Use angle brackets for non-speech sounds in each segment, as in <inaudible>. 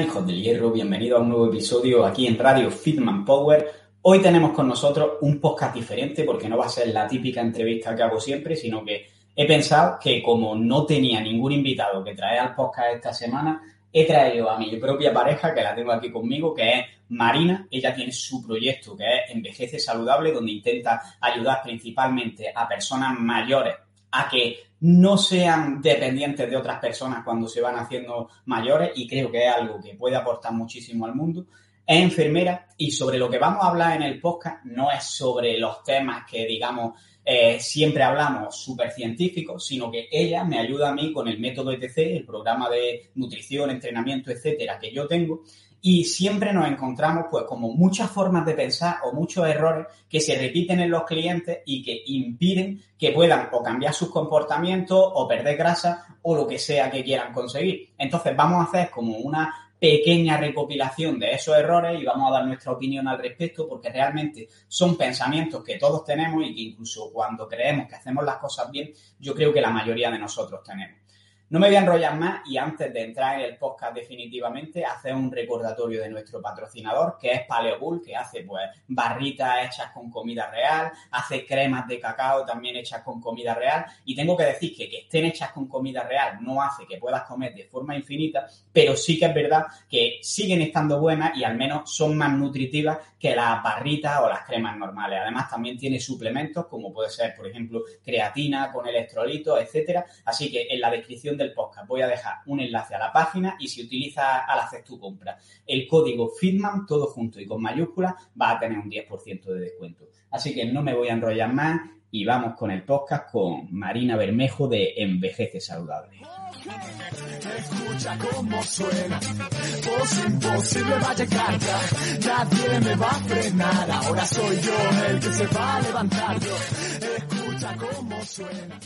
Hijos del Hierro, bienvenido a un nuevo episodio aquí en Radio Fitman Power. Hoy tenemos con nosotros un podcast diferente porque no va a ser la típica entrevista que hago siempre, sino que he pensado que como no tenía ningún invitado que traer al podcast esta semana, he traído a mi propia pareja, que la tengo aquí conmigo, que es Marina. Ella tiene su proyecto que es Envejece Saludable, donde intenta ayudar principalmente a personas mayores a que no sean dependientes de otras personas cuando se van haciendo mayores y creo que es algo que puede aportar muchísimo al mundo. Es enfermera y sobre lo que vamos a hablar en el podcast no es sobre los temas que, digamos, eh, siempre hablamos súper científicos, sino que ella me ayuda a mí con el método ETC, el programa de nutrición, entrenamiento, etcétera, que yo tengo, y siempre nos encontramos pues como muchas formas de pensar o muchos errores que se repiten en los clientes y que impiden que puedan o cambiar sus comportamientos o perder grasa o lo que sea que quieran conseguir. Entonces vamos a hacer como una pequeña recopilación de esos errores y vamos a dar nuestra opinión al respecto porque realmente son pensamientos que todos tenemos y que incluso cuando creemos que hacemos las cosas bien, yo creo que la mayoría de nosotros tenemos. No me voy a enrollar más y antes de entrar en el podcast definitivamente, hacer un recordatorio de nuestro patrocinador, que es Paleo Bull, que hace pues barritas hechas con comida real, hace cremas de cacao también hechas con comida real. Y tengo que decir que que estén hechas con comida real no hace que puedas comer de forma infinita, pero sí que es verdad que siguen estando buenas y al menos son más nutritivas que las barritas o las cremas normales. Además, también tiene suplementos como puede ser, por ejemplo, creatina con electrolitos, etcétera. Así que en la descripción del podcast voy a dejar un enlace a la página y si utilizas al hacer tu compra el código FITMAN, todo junto y con mayúsculas, vas a tener un 10% de descuento. Así que no me voy a enrollar más y vamos con el podcast con Marina Bermejo de Envejece Saludable. Escucha cómo suena, imposible nadie me va a frenar, ahora soy yo el que se va a levantar escucha cómo suena.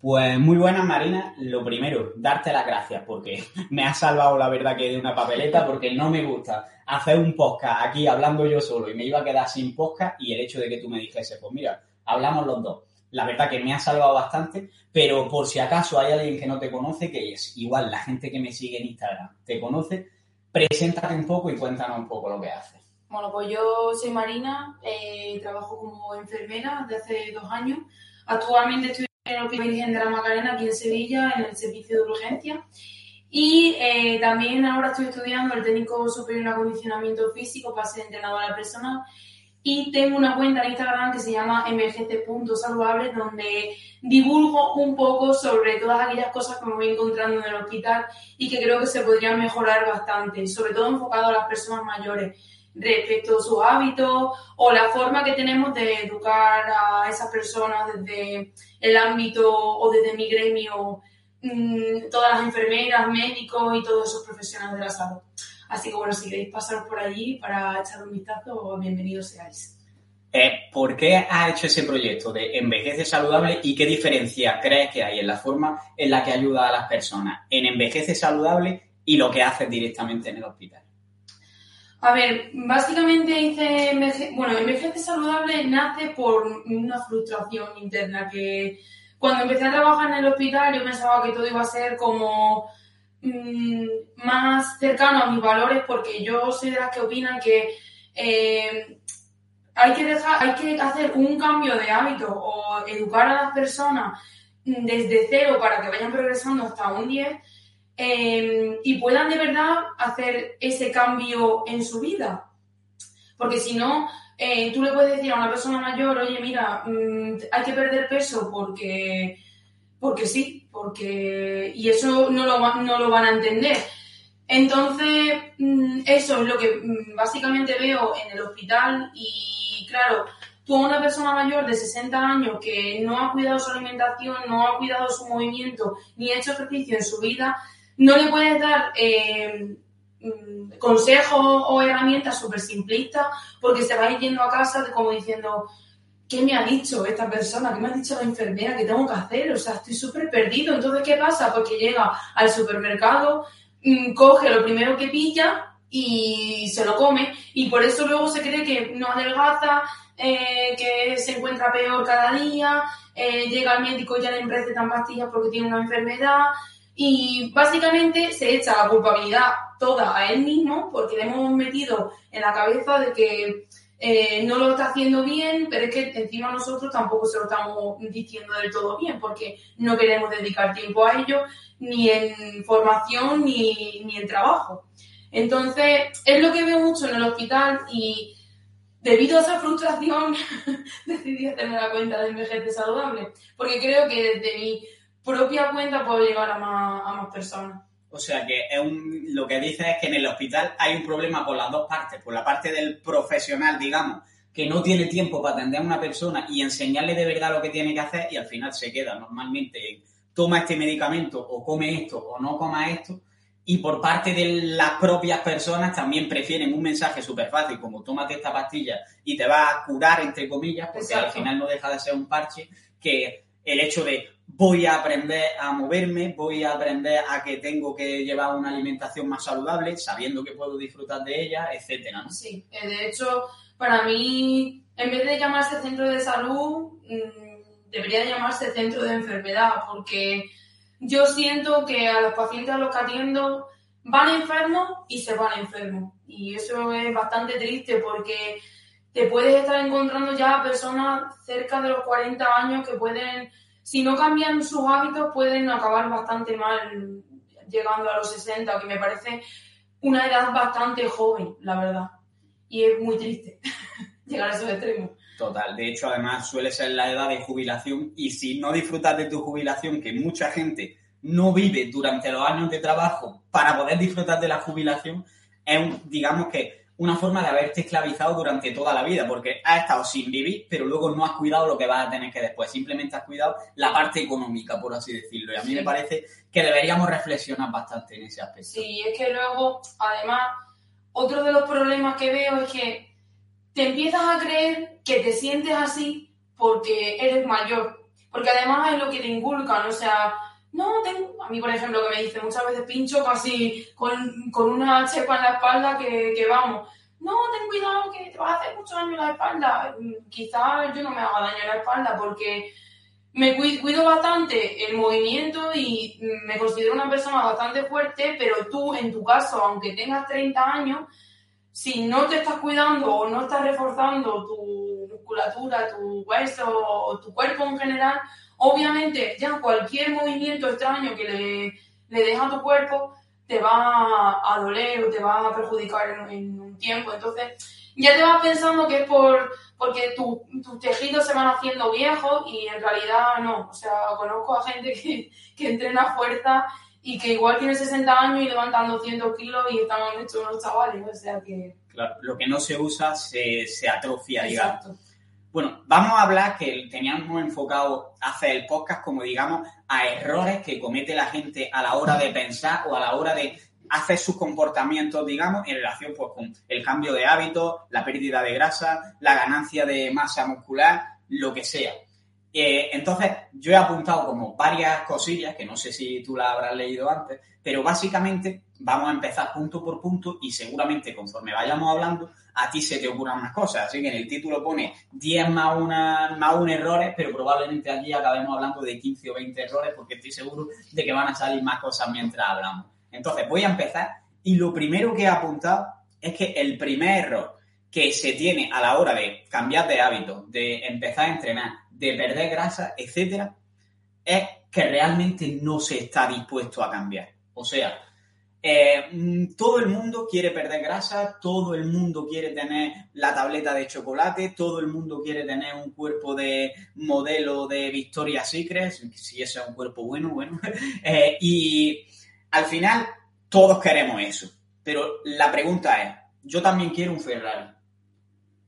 Pues muy buenas, Marina. Lo primero, darte las gracias porque <laughs> me has salvado la verdad que de una papeleta porque no me gusta hacer un podcast aquí hablando yo solo y me iba a quedar sin podcast y el hecho de que tú me dijese, pues mira, hablamos los dos. La verdad que me ha salvado bastante, pero por si acaso hay alguien que no te conoce, que es igual la gente que me sigue en Instagram te conoce, preséntate un poco y cuéntanos un poco lo que haces. Bueno, pues yo soy Marina, eh, trabajo como enfermera desde hace dos años. Actualmente estoy en Hospital Virgen de la Macarena, aquí en Sevilla, en el servicio de urgencia. Y eh, también ahora estoy estudiando el técnico superior en acondicionamiento físico para ser entrenadora personal. Y tengo una cuenta en Instagram que se llama envejece.saludable, donde divulgo un poco sobre todas aquellas cosas que me voy encontrando en el hospital y que creo que se podrían mejorar bastante, sobre todo enfocado a las personas mayores respecto a sus hábitos o la forma que tenemos de educar a esas personas desde el ámbito o desde mi gremio, mmm, todas las enfermeras, médicos y todos esos profesionales de la salud. Así que bueno, si queréis pasaros por allí para echar un vistazo, bienvenidos seáis. Eh, ¿Por qué has hecho ese proyecto de Envejece Saludable y qué diferencia crees que hay en la forma en la que ayuda a las personas en Envejece Saludable y lo que haces directamente en el hospital? A ver, básicamente hice, bueno, Envejece Saludable nace por una frustración interna que cuando empecé a trabajar en el hospital yo pensaba que todo iba a ser como mmm, más cercano a mis valores porque yo soy de las que opinan que eh, hay que dejar, hay que hacer un cambio de hábito o educar a las personas desde cero para que vayan progresando hasta un 10 eh, y puedan de verdad hacer ese cambio en su vida. Porque si no, eh, tú le puedes decir a una persona mayor, oye, mira, mmm, hay que perder peso porque, porque sí, porque... Y eso no lo, no lo van a entender. Entonces, mmm, eso es lo que mmm, básicamente veo en el hospital y claro, tú a una persona mayor de 60 años que no ha cuidado su alimentación, no ha cuidado su movimiento, ni ha hecho ejercicio en su vida, no le puedes dar eh, mm, consejos o herramientas súper simplistas porque se va a ir yendo a casa como diciendo, ¿qué me ha dicho esta persona? ¿Qué me ha dicho la enfermera? ¿Qué tengo que hacer? O sea, estoy súper perdido. Entonces, ¿qué pasa? Pues que llega al supermercado, mm, coge lo primero que pilla y se lo come y por eso luego se cree que no adelgaza, eh, que se encuentra peor cada día, eh, llega al médico y ya le recetan pastillas porque tiene una enfermedad y básicamente se echa la culpabilidad toda a él mismo porque le hemos metido en la cabeza de que eh, no lo está haciendo bien, pero es que encima nosotros tampoco se lo estamos diciendo del todo bien porque no queremos dedicar tiempo a ello ni en formación ni, ni en trabajo. Entonces, es lo que veo mucho en el hospital y debido a esa frustración <laughs> decidí hacerme la cuenta de envejece saludable, porque creo que desde mi propia cuenta puedo llegar a más, a más personas. O sea que es un, lo que dice es que en el hospital hay un problema por las dos partes, por la parte del profesional, digamos, que no tiene tiempo para atender a una persona y enseñarle de verdad lo que tiene que hacer y al final se queda normalmente en toma este medicamento o come esto o no coma esto y por parte de las propias personas también prefieren un mensaje súper fácil como tómate esta pastilla y te va a curar, entre comillas, porque al final no deja de ser un parche, que el hecho de voy a aprender a moverme, voy a aprender a que tengo que llevar una alimentación más saludable, sabiendo que puedo disfrutar de ella, etcétera. Sí, eh, de hecho, para mí, en vez de llamarse centro de salud, mm, debería llamarse centro de enfermedad, porque yo siento que a los pacientes a los que atiendo van enfermos y se van enfermos. Y eso es bastante triste porque te puedes estar encontrando ya personas cerca de los 40 años que pueden, si no cambian sus hábitos, pueden acabar bastante mal llegando a los 60, que me parece una edad bastante joven, la verdad. Y es muy triste <laughs> llegar a esos extremos. Total, de hecho además suele ser la edad de jubilación y si no disfrutas de tu jubilación, que mucha gente no vive durante los años de trabajo para poder disfrutar de la jubilación, es, digamos que, una forma de haberte esclavizado durante toda la vida, porque has estado sin vivir, pero luego no has cuidado lo que vas a tener que después, simplemente has cuidado la parte económica, por así decirlo. Y a mí me parece que deberíamos reflexionar bastante en ese aspecto. Sí, es que luego, además, otro de los problemas que veo es que te empiezas a creer que te sientes así porque eres mayor. Porque además es lo que te inculcan, o sea, no, tengo, a mí por ejemplo que me dice muchas veces pincho casi con, con una chepa en la espalda que, que, vamos, no, ten cuidado que te vas a hacer mucho daño en la espalda. Quizás yo no me haga daño en la espalda porque me cuido bastante el movimiento y me considero una persona bastante fuerte, pero tú en tu caso, aunque tengas 30 años, si no te estás cuidando o no estás reforzando tu musculatura, tu hueso o tu cuerpo en general, obviamente ya cualquier movimiento extraño que le, le deja a tu cuerpo te va a doler o te va a perjudicar en, un tiempo. Entonces, ya te vas pensando que es por porque tus tejidos se van haciendo viejos y en realidad no. O sea, conozco a gente que, que entrena fuerza y que igual tiene 60 años y levantan 200 kilos y están hechos unos chavales, o sea que... Claro, lo que no se usa se, se atrofia, digamos. Bueno, vamos a hablar que teníamos enfocado hacer el podcast como, digamos, a errores que comete la gente a la hora de pensar o a la hora de hacer sus comportamientos, digamos, en relación pues, con el cambio de hábitos, la pérdida de grasa, la ganancia de masa muscular, lo que sea. Eh, entonces, yo he apuntado como varias cosillas, que no sé si tú las habrás leído antes, pero básicamente vamos a empezar punto por punto y seguramente conforme vayamos hablando, a ti se te ocurran más cosas. Así que en el título pone 10 más, una, más un errores, pero probablemente aquí acabemos hablando de 15 o 20 errores porque estoy seguro de que van a salir más cosas mientras hablamos. Entonces, voy a empezar y lo primero que he apuntado es que el primer error que se tiene a la hora de cambiar de hábito, de empezar a entrenar, de perder grasa, etcétera, es que realmente no se está dispuesto a cambiar. O sea, eh, mm, todo el mundo quiere perder grasa, todo el mundo quiere tener la tableta de chocolate, todo el mundo quiere tener un cuerpo de modelo de Victoria's Secret, si ese es un cuerpo bueno, bueno. <laughs> Eh, y al final todos queremos eso. Pero la pregunta es, yo también quiero un Ferrari,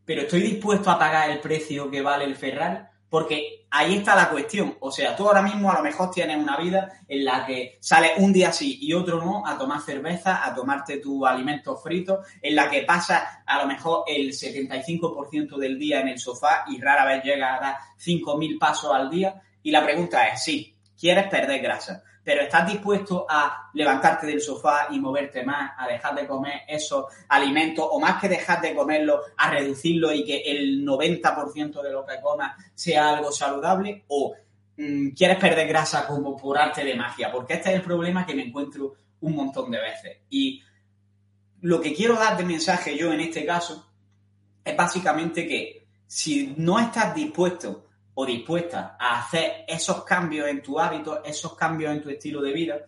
pero estoy dispuesto a pagar el precio que vale el Ferrari. Porque ahí está la cuestión. O sea, tú ahora mismo a lo mejor tienes una vida en la que sales un día sí y otro no a tomar cerveza, a tomarte tus alimentos fritos, en la que pasas a lo mejor el 75% del día en el sofá y rara vez llegas a dar 5.000 pasos al día. Y la pregunta es, sí, ¿quieres perder grasa? Pero estás dispuesto a levantarte del sofá y moverte más, a dejar de comer esos alimentos, o más que dejar de comerlo, a reducirlo y que el 90% de lo que comas sea algo saludable, o mm, quieres perder grasa como por arte de magia, porque este es el problema que me encuentro un montón de veces. Y lo que quiero dar de mensaje yo en este caso es básicamente que si no estás dispuesto o dispuesta a hacer esos cambios en tu hábito, esos cambios en tu estilo de vida,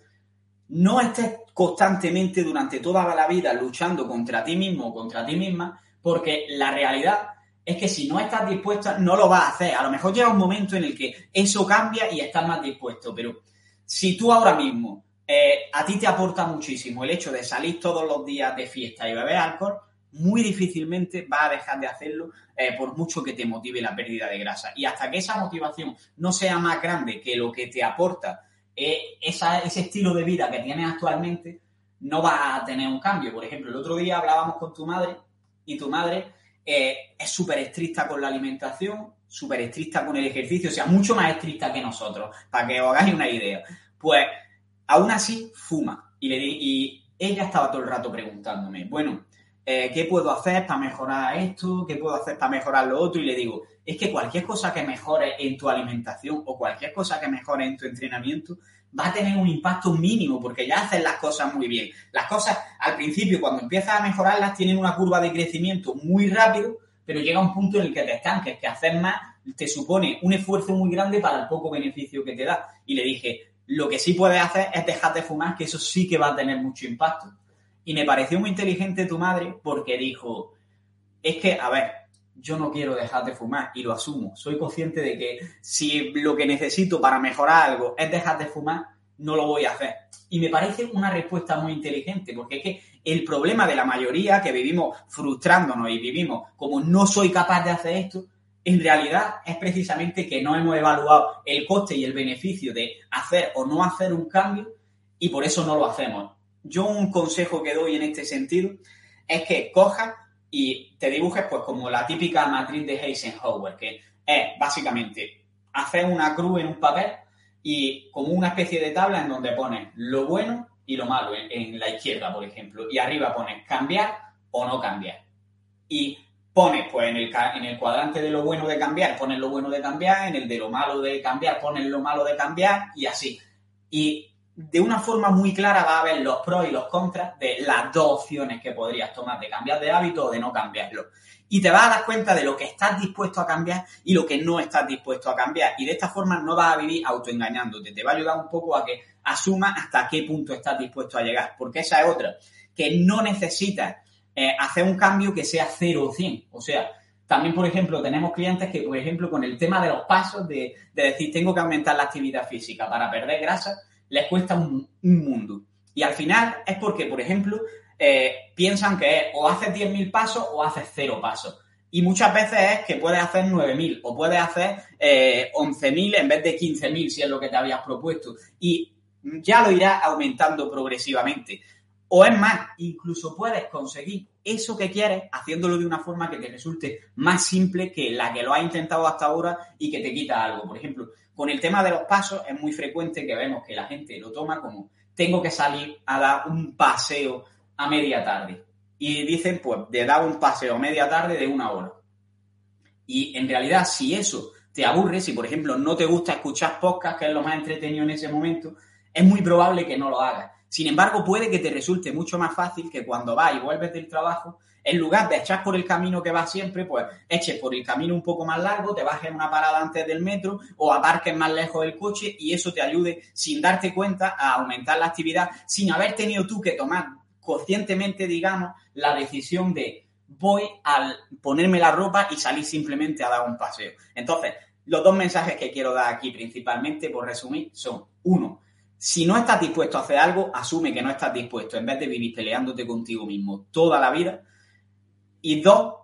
no estés constantemente durante toda la vida luchando contra ti mismo o contra ti misma, porque la realidad es que si no estás dispuesta, no lo vas a hacer. A lo mejor llega un momento en el que eso cambia y estás más dispuesto, pero si tú ahora mismo eh, a ti te aporta muchísimo el hecho de salir todos los días de fiesta y beber alcohol, muy difícilmente va a dejar de hacerlo eh, por mucho que te motive la pérdida de grasa. Y hasta que esa motivación no sea más grande que lo que te aporta eh, ese estilo de vida que tienes actualmente, no va a tener un cambio. Por ejemplo, el otro día hablábamos con tu madre y tu madre eh, es súper estricta con la alimentación, súper estricta con el ejercicio, o sea, mucho más estricta que nosotros, para que os hagáis una idea. Pues aún así fuma. Y ella estaba todo el rato preguntándome, bueno, eh, ¿qué puedo hacer para mejorar esto? ¿Qué puedo hacer para mejorar lo otro? Y le digo, es que cualquier cosa que mejore en tu alimentación o cualquier cosa que mejore en tu entrenamiento va a tener un impacto mínimo porque ya haces las cosas muy bien. Las cosas al principio, cuando empiezas a mejorarlas, tienen una curva de crecimiento muy rápido, pero llega un punto en el que te estanques, que hacer más te supone un esfuerzo muy grande para el poco beneficio que te da. Y le dije, lo que sí puedes hacer es dejar de fumar, que eso sí que va a tener mucho impacto. Y me pareció muy inteligente tu madre porque dijo, es que, a ver, yo no quiero dejar de fumar y lo asumo. Soy consciente de que si lo que necesito para mejorar algo es dejar de fumar, no lo voy a hacer. Y me parece una respuesta muy inteligente, porque es que el problema de la mayoría que vivimos frustrándonos y vivimos como no soy capaz de hacer esto, en realidad es precisamente que no hemos evaluado el coste y el beneficio de hacer o no hacer un cambio y por eso no lo hacemos yo un consejo que doy en este sentido es que cojas y te dibujes pues como la típica matriz de Eisenhower, que es básicamente hacer una cruz en un papel y como una especie de tabla en donde pones lo bueno y lo malo en, la izquierda, por ejemplo, y arriba pones cambiar o no cambiar. Y pones, pues en el, en el cuadrante de lo bueno de cambiar, pones lo bueno de cambiar, en el de lo malo de cambiar, pones lo malo de cambiar y así. Y de una forma muy clara va a ver los pros y los contras de las dos opciones que podrías tomar, de cambiar de hábito o de no cambiarlo. Y te vas a dar cuenta de lo que estás dispuesto a cambiar y lo que no estás dispuesto a cambiar. Y de esta forma no vas a vivir autoengañándote. Te va a ayudar un poco a que asumas hasta qué punto estás dispuesto a llegar. Porque esa es otra, que no necesitas eh, hacer un cambio que sea 0 o 100. O sea, también, por ejemplo, tenemos clientes que, por ejemplo, con el tema de los pasos, de, de decir, tengo que aumentar la actividad física para perder grasa, les cuesta un, mundo. Y al final es porque, por ejemplo, eh, piensan que o haces 10.000 pasos o haces cero pasos. Y muchas veces es que puedes hacer 9.000 o puedes hacer eh, 11.000 en vez de 15.000 si es lo que te habías propuesto. Y ya lo irás aumentando progresivamente. O es más, incluso puedes conseguir eso que quieres haciéndolo de una forma que te resulte más simple que la que lo has intentado hasta ahora y que te quita algo. Por ejemplo, con el tema de los pasos es muy frecuente que vemos que la gente lo toma como tengo que salir a dar un paseo a media tarde. Y dicen, pues, de dar un paseo a media tarde de una hora. Y en realidad, si eso te aburre, si por ejemplo no te gusta escuchar podcast, que es lo más entretenido en ese momento, es muy probable que no lo hagas. Sin embargo, puede que te resulte mucho más fácil que cuando vas y vuelves del trabajo, en lugar de echar por el camino que vas siempre, pues eches por el camino un poco más largo, te bajes una parada antes del metro o aparques más lejos del coche y eso te ayude sin darte cuenta a aumentar la actividad, sin haber tenido tú que tomar conscientemente, digamos, la decisión de voy a ponerme la ropa y salir simplemente a dar un paseo. Entonces, los dos mensajes que quiero dar aquí principalmente, por resumir, son, uno, si no estás dispuesto a hacer algo, asume que no estás dispuesto, en vez de vivir peleándote contigo mismo toda la vida. Y dos,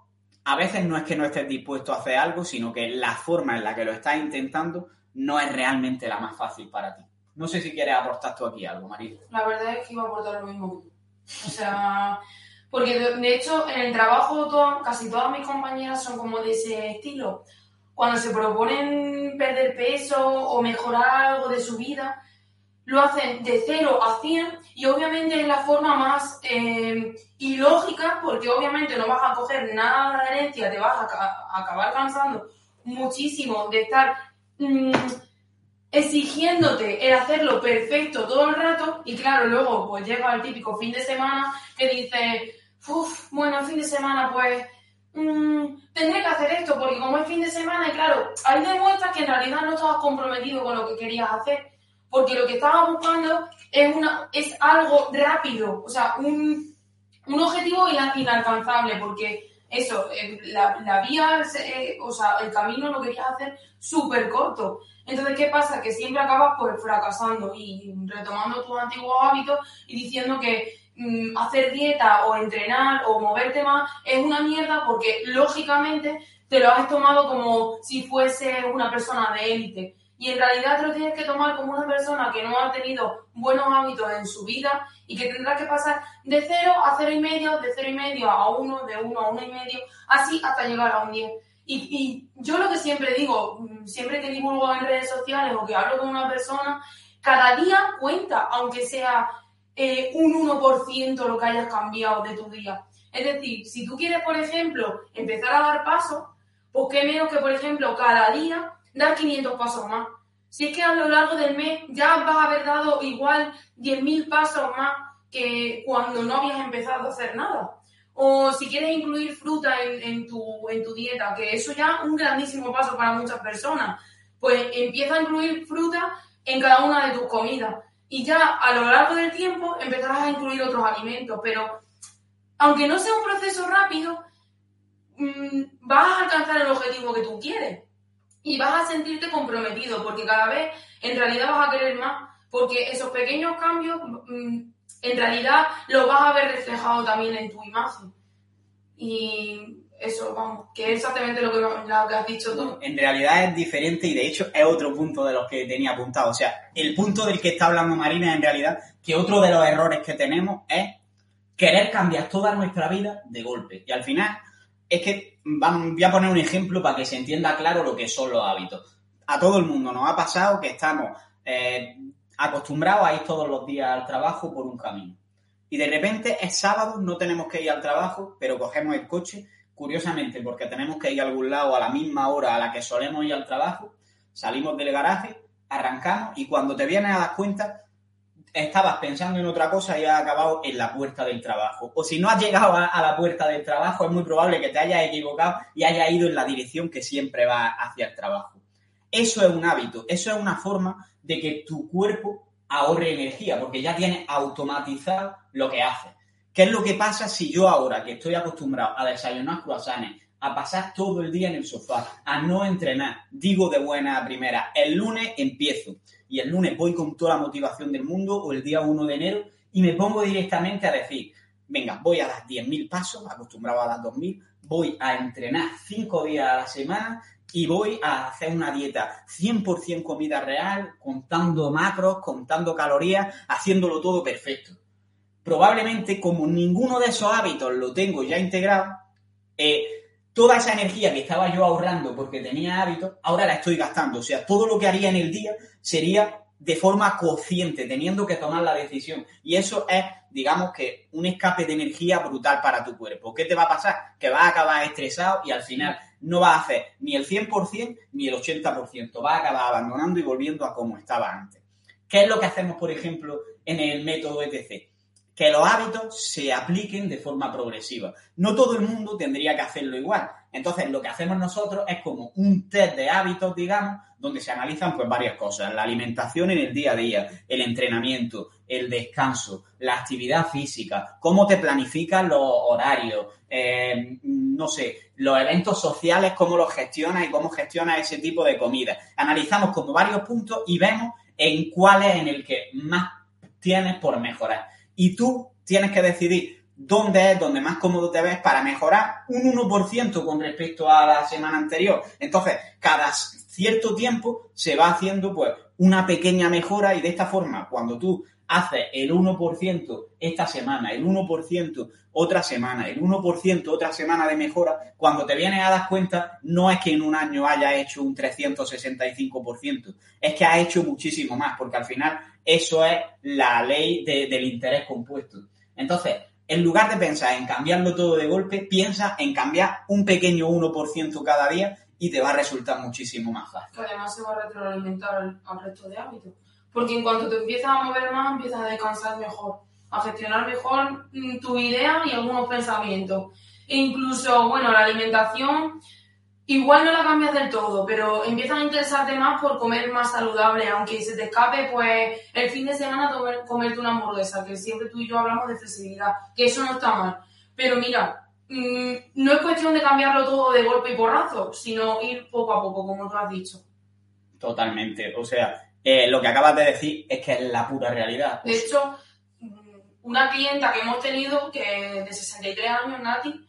a veces no es que no estés dispuesto a hacer algo, sino que la forma en la que lo estás intentando no es realmente la más fácil para ti. No sé si quieres aportar tú aquí algo, María. La verdad es que iba a aportar lo mismo. O sea, porque de, hecho en el trabajo casi todas mis compañeras son como de ese estilo. Cuando se proponen perder peso o mejorar algo de su vida, lo hacen de 0 a 100 y obviamente es la forma más eh, ilógica porque obviamente no vas a coger nada de herencia, te vas a, ca- a acabar cansando muchísimo de estar mm, exigiéndote el hacerlo perfecto todo el rato y claro, luego pues llega el típico fin de semana que dice, uff, bueno, fin de semana pues mm, tendré que hacer esto porque como es fin de semana y claro, ahí demuestras que en realidad no estabas comprometido con lo que querías hacer porque lo que estabas buscando es, una, es algo rápido, o sea, un, un objetivo ina- inalcanzable porque eso, la, la vía, eh, o sea, el camino lo querías hacer súper corto. Entonces, ¿qué pasa? Que siempre acabas pues fracasando y retomando tus antiguos hábitos y diciendo que mm, hacer dieta o entrenar o moverte más es una mierda porque lógicamente te lo has tomado como si fuese una persona de élite. Y en realidad te lo tienes que tomar como una persona que no ha tenido buenos hábitos en su vida y que tendrá que pasar de cero a cero y medio, de cero y medio a uno, de uno a uno y medio, así hasta llegar a un 10. Y, y yo lo que siempre digo, mm, siempre que divulgo en redes sociales o que hablo con una persona, cada día cuenta, aunque sea eh, un 1% lo que hayas cambiado de tu día. Es decir, si tú quieres, por ejemplo, empezar a dar pasos, pues qué menos que, por ejemplo, cada día dar 500 pasos más. Si es que a lo largo del mes ya vas a haber dado igual 10.000 pasos más que cuando no habías empezado a hacer nada. O si quieres incluir fruta en, tu, en tu dieta, que eso ya es un grandísimo paso para muchas personas, pues empieza a incluir fruta en cada una de tus comidas. Y ya a lo largo del tiempo empezarás a incluir otros alimentos. Pero aunque no sea un proceso rápido, mm, vas a alcanzar el objetivo que tú quieres y vas a sentirte comprometido porque cada vez en realidad vas a querer más porque esos pequeños cambios mm, en realidad los vas a ver reflejado también en tu imagen y eso vamos que es exactamente lo que, lo que has dicho tú En realidad es diferente y de hecho es otro punto de los que tenía apuntado. O sea, el punto del que está hablando Marina en realidad, que otro de los errores que tenemos es querer cambiar toda nuestra vida de golpe. Y al final es que voy a poner un ejemplo para que se entienda claro lo que son los hábitos. A todo el mundo nos ha pasado que estamos eh, acostumbrados a ir todos los días al trabajo por un camino. Y de repente es sábado, no tenemos que ir al trabajo, pero cogemos el coche, curiosamente, porque tenemos que ir a algún lado a la misma hora a la que solemos ir al trabajo, salimos del garaje, arrancamos y cuando te vienes a dar cuenta, estabas pensando en otra cosa y has acabado en la puerta del trabajo. O si no has llegado a, la puerta del trabajo, es muy probable que te hayas equivocado y hayas ido en la dirección que siempre va hacia el trabajo. Eso es un hábito, eso es una forma de que tu cuerpo ahorre energía, porque ya tienes automatizado lo que hace. ¿Qué es lo que pasa si yo ahora, que estoy acostumbrado a desayunar croissants, a pasar todo el día en el sofá, a no entrenar, digo de buena primera, el lunes empiezo y el lunes voy con toda la motivación del mundo o el día 1 de enero y me pongo directamente a decir, venga, voy a dar 10.000 pasos, acostumbrado a dar 2.000, voy a entrenar 5 días a la semana y voy a hacer una dieta 100% comida real, contando macros, contando calorías, haciéndolo todo perfecto. Probablemente, como ninguno de esos hábitos lo tengo ya integrado, eh, toda esa energía que estaba yo ahorrando porque tenía hábitos, ahora la estoy gastando. O sea, todo lo que haría en el día sería de forma consciente, teniendo que tomar la decisión. Y eso es, digamos que, un escape de energía brutal para tu cuerpo. ¿Qué te va a pasar? Que vas a acabar estresado y al final no vas a hacer ni el 100% ni el 80%. Vas a acabar abandonando y volviendo a como estaba antes. ¿Qué es lo que hacemos, por ejemplo, en el método ETC? Que los hábitos se apliquen de forma progresiva. No todo el mundo tendría que hacerlo igual. Entonces, lo que hacemos nosotros es como un test de hábitos, digamos, donde se analizan pues varias cosas. La alimentación en el día a día, el entrenamiento, el descanso, la actividad física, cómo te planificas los horarios, eh, no sé, los eventos sociales, cómo los gestionas y cómo gestionas ese tipo de comida. Analizamos como varios puntos y vemos en cuál es en el que más tienes por mejorar. Y tú tienes que decidir dónde es donde más cómodo te ves para mejorar un 1% con respecto a la semana anterior. Entonces, cada cierto tiempo se va haciendo pues una pequeña mejora y de esta forma, cuando tú haces el 1% esta semana, el 1% otra semana, el 1% otra semana de mejora, cuando te vienes a dar cuenta, no es que en un año haya hecho un 365%, es que ha hecho muchísimo más, porque al final eso es la ley del interés compuesto. Entonces, en lugar de pensar en cambiarlo todo de golpe, piensa en cambiar un pequeño 1% cada día y te va a resultar muchísimo más fácil. Que además se va a retroalimentar al, al resto de hábitos. Porque en cuanto te empiezas a mover más, empiezas a descansar mejor, a gestionar mejor mm, tu idea y algunos pensamientos. E incluso, bueno, la alimentación igual no la cambias del todo, pero empiezas a interesarte más por comer más saludable, aunque se te escape, pues el fin de semana comer, comerte una hamburguesa, que siempre tú y yo hablamos de flexibilidad, que eso no está mal. Pero mira, mmm, no es cuestión de cambiarlo todo de golpe y porrazo, sino ir poco a poco, como tú has dicho. Totalmente. O sea, eh, lo que acabas de decir es que es la pura realidad. De hecho, una clienta que hemos tenido, que de 63 años, Nati,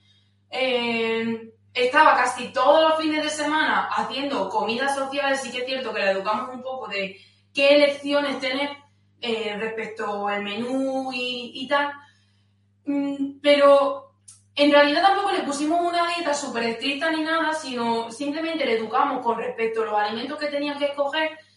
eh, estaba casi todos los fines de semana haciendo comidas sociales, sí que es cierto que la educamos un poco de qué elecciones tener eh, respecto al menú y, tal, mm, pero en realidad tampoco le pusimos una dieta súper estricta ni nada, sino simplemente le educamos con respecto a los alimentos que tenían que escoger Mm,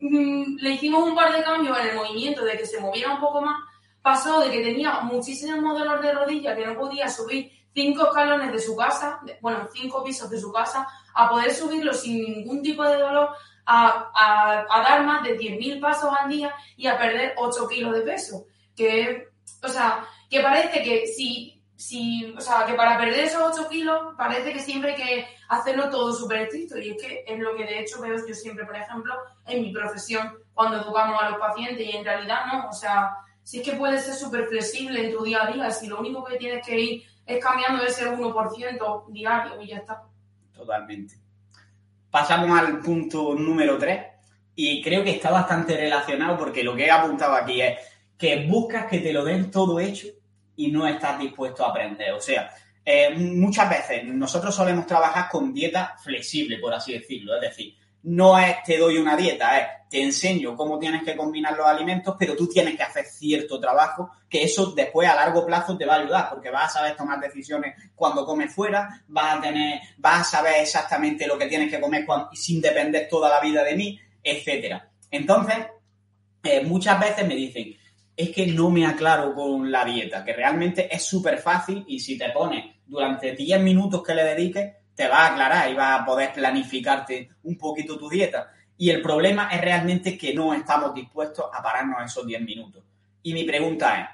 le hicimos un par de cambios en el movimiento de que se moviera un poco más, pasó de que tenía muchísimos dolor de rodilla, que no podía subir cinco escalones de su casa, bueno, cinco pisos de su casa, a poder subirlo sin ningún tipo de dolor, a, a, a dar más de 10.000 pasos al día y a perder 8 kilos de peso. Que, o sea, que parece que si si, o sea, que para perder esos 8 kilos parece que siempre hay que hacerlo todo súper estricto y es que es lo que de hecho veo yo siempre, por ejemplo, en mi profesión cuando educamos a los pacientes y en realidad no, o sea, si es que puedes ser súper flexible en tu día a día, si lo único que tienes que ir es cambiando ese 1% diario y ya está. Totalmente. Pasamos al punto número 3 y creo que está bastante relacionado porque lo que he apuntado aquí es que buscas que te lo den todo hecho y no estás dispuesto a aprender. O sea, eh, muchas veces nosotros solemos trabajar con dieta flexible, por así decirlo. Es decir, no es te doy una dieta, es te enseño cómo tienes que combinar los alimentos, pero tú tienes que hacer cierto trabajo, que eso después a largo plazo te va a ayudar, porque vas a saber tomar decisiones cuando comes fuera, vas a tener, vas a saber exactamente lo que tienes que comer cuando, sin depender toda la vida de mí, etcétera. Entonces, eh, muchas veces me dicen, es que no me aclaro con la dieta, que realmente es súper fácil y si te pones durante 10 minutos que le dediques, te va a aclarar y vas a poder planificarte un poquito tu dieta. Y el problema es realmente que no estamos dispuestos a pararnos esos 10 minutos. Y mi pregunta es,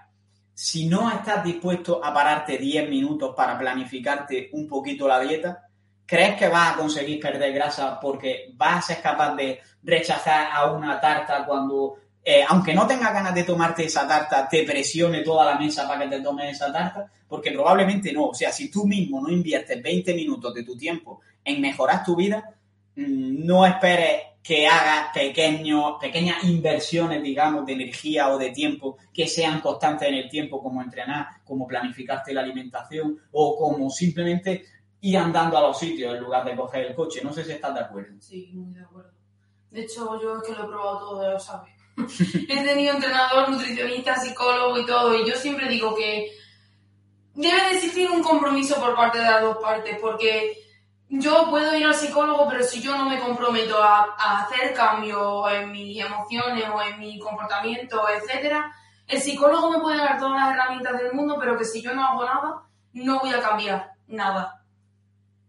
si no estás dispuesto a pararte 10 minutos para planificarte un poquito la dieta, ¿crees que vas a conseguir perder grasa porque vas a ser capaz de rechazar a una tarta cuando eh, aunque no tengas ganas de tomarte esa tarta, te presione toda la mesa para que te tomes esa tarta, porque probablemente no. O sea, si tú mismo no inviertes 20 minutos de tu tiempo en mejorar tu vida, mm, no esperes que hagas pequeñas inversiones, digamos, de energía o de tiempo que sean constantes en el tiempo, como entrenar, como planificarte la alimentación o como simplemente ir andando a los sitios en lugar de coger el coche. No sé si estás de acuerdo. Sí, muy de acuerdo. De hecho, yo es que lo he probado todo, ya lo sabes. He tenido entrenador, nutricionista, psicólogo y todo, y yo siempre digo que debe de existir un compromiso por parte de las dos partes, porque yo puedo ir al psicólogo, pero si yo no me comprometo a, hacer cambios en mis emociones o en mi comportamiento, etcétera, el psicólogo me puede dar todas las herramientas del mundo, pero que si yo no hago nada, no voy a cambiar nada.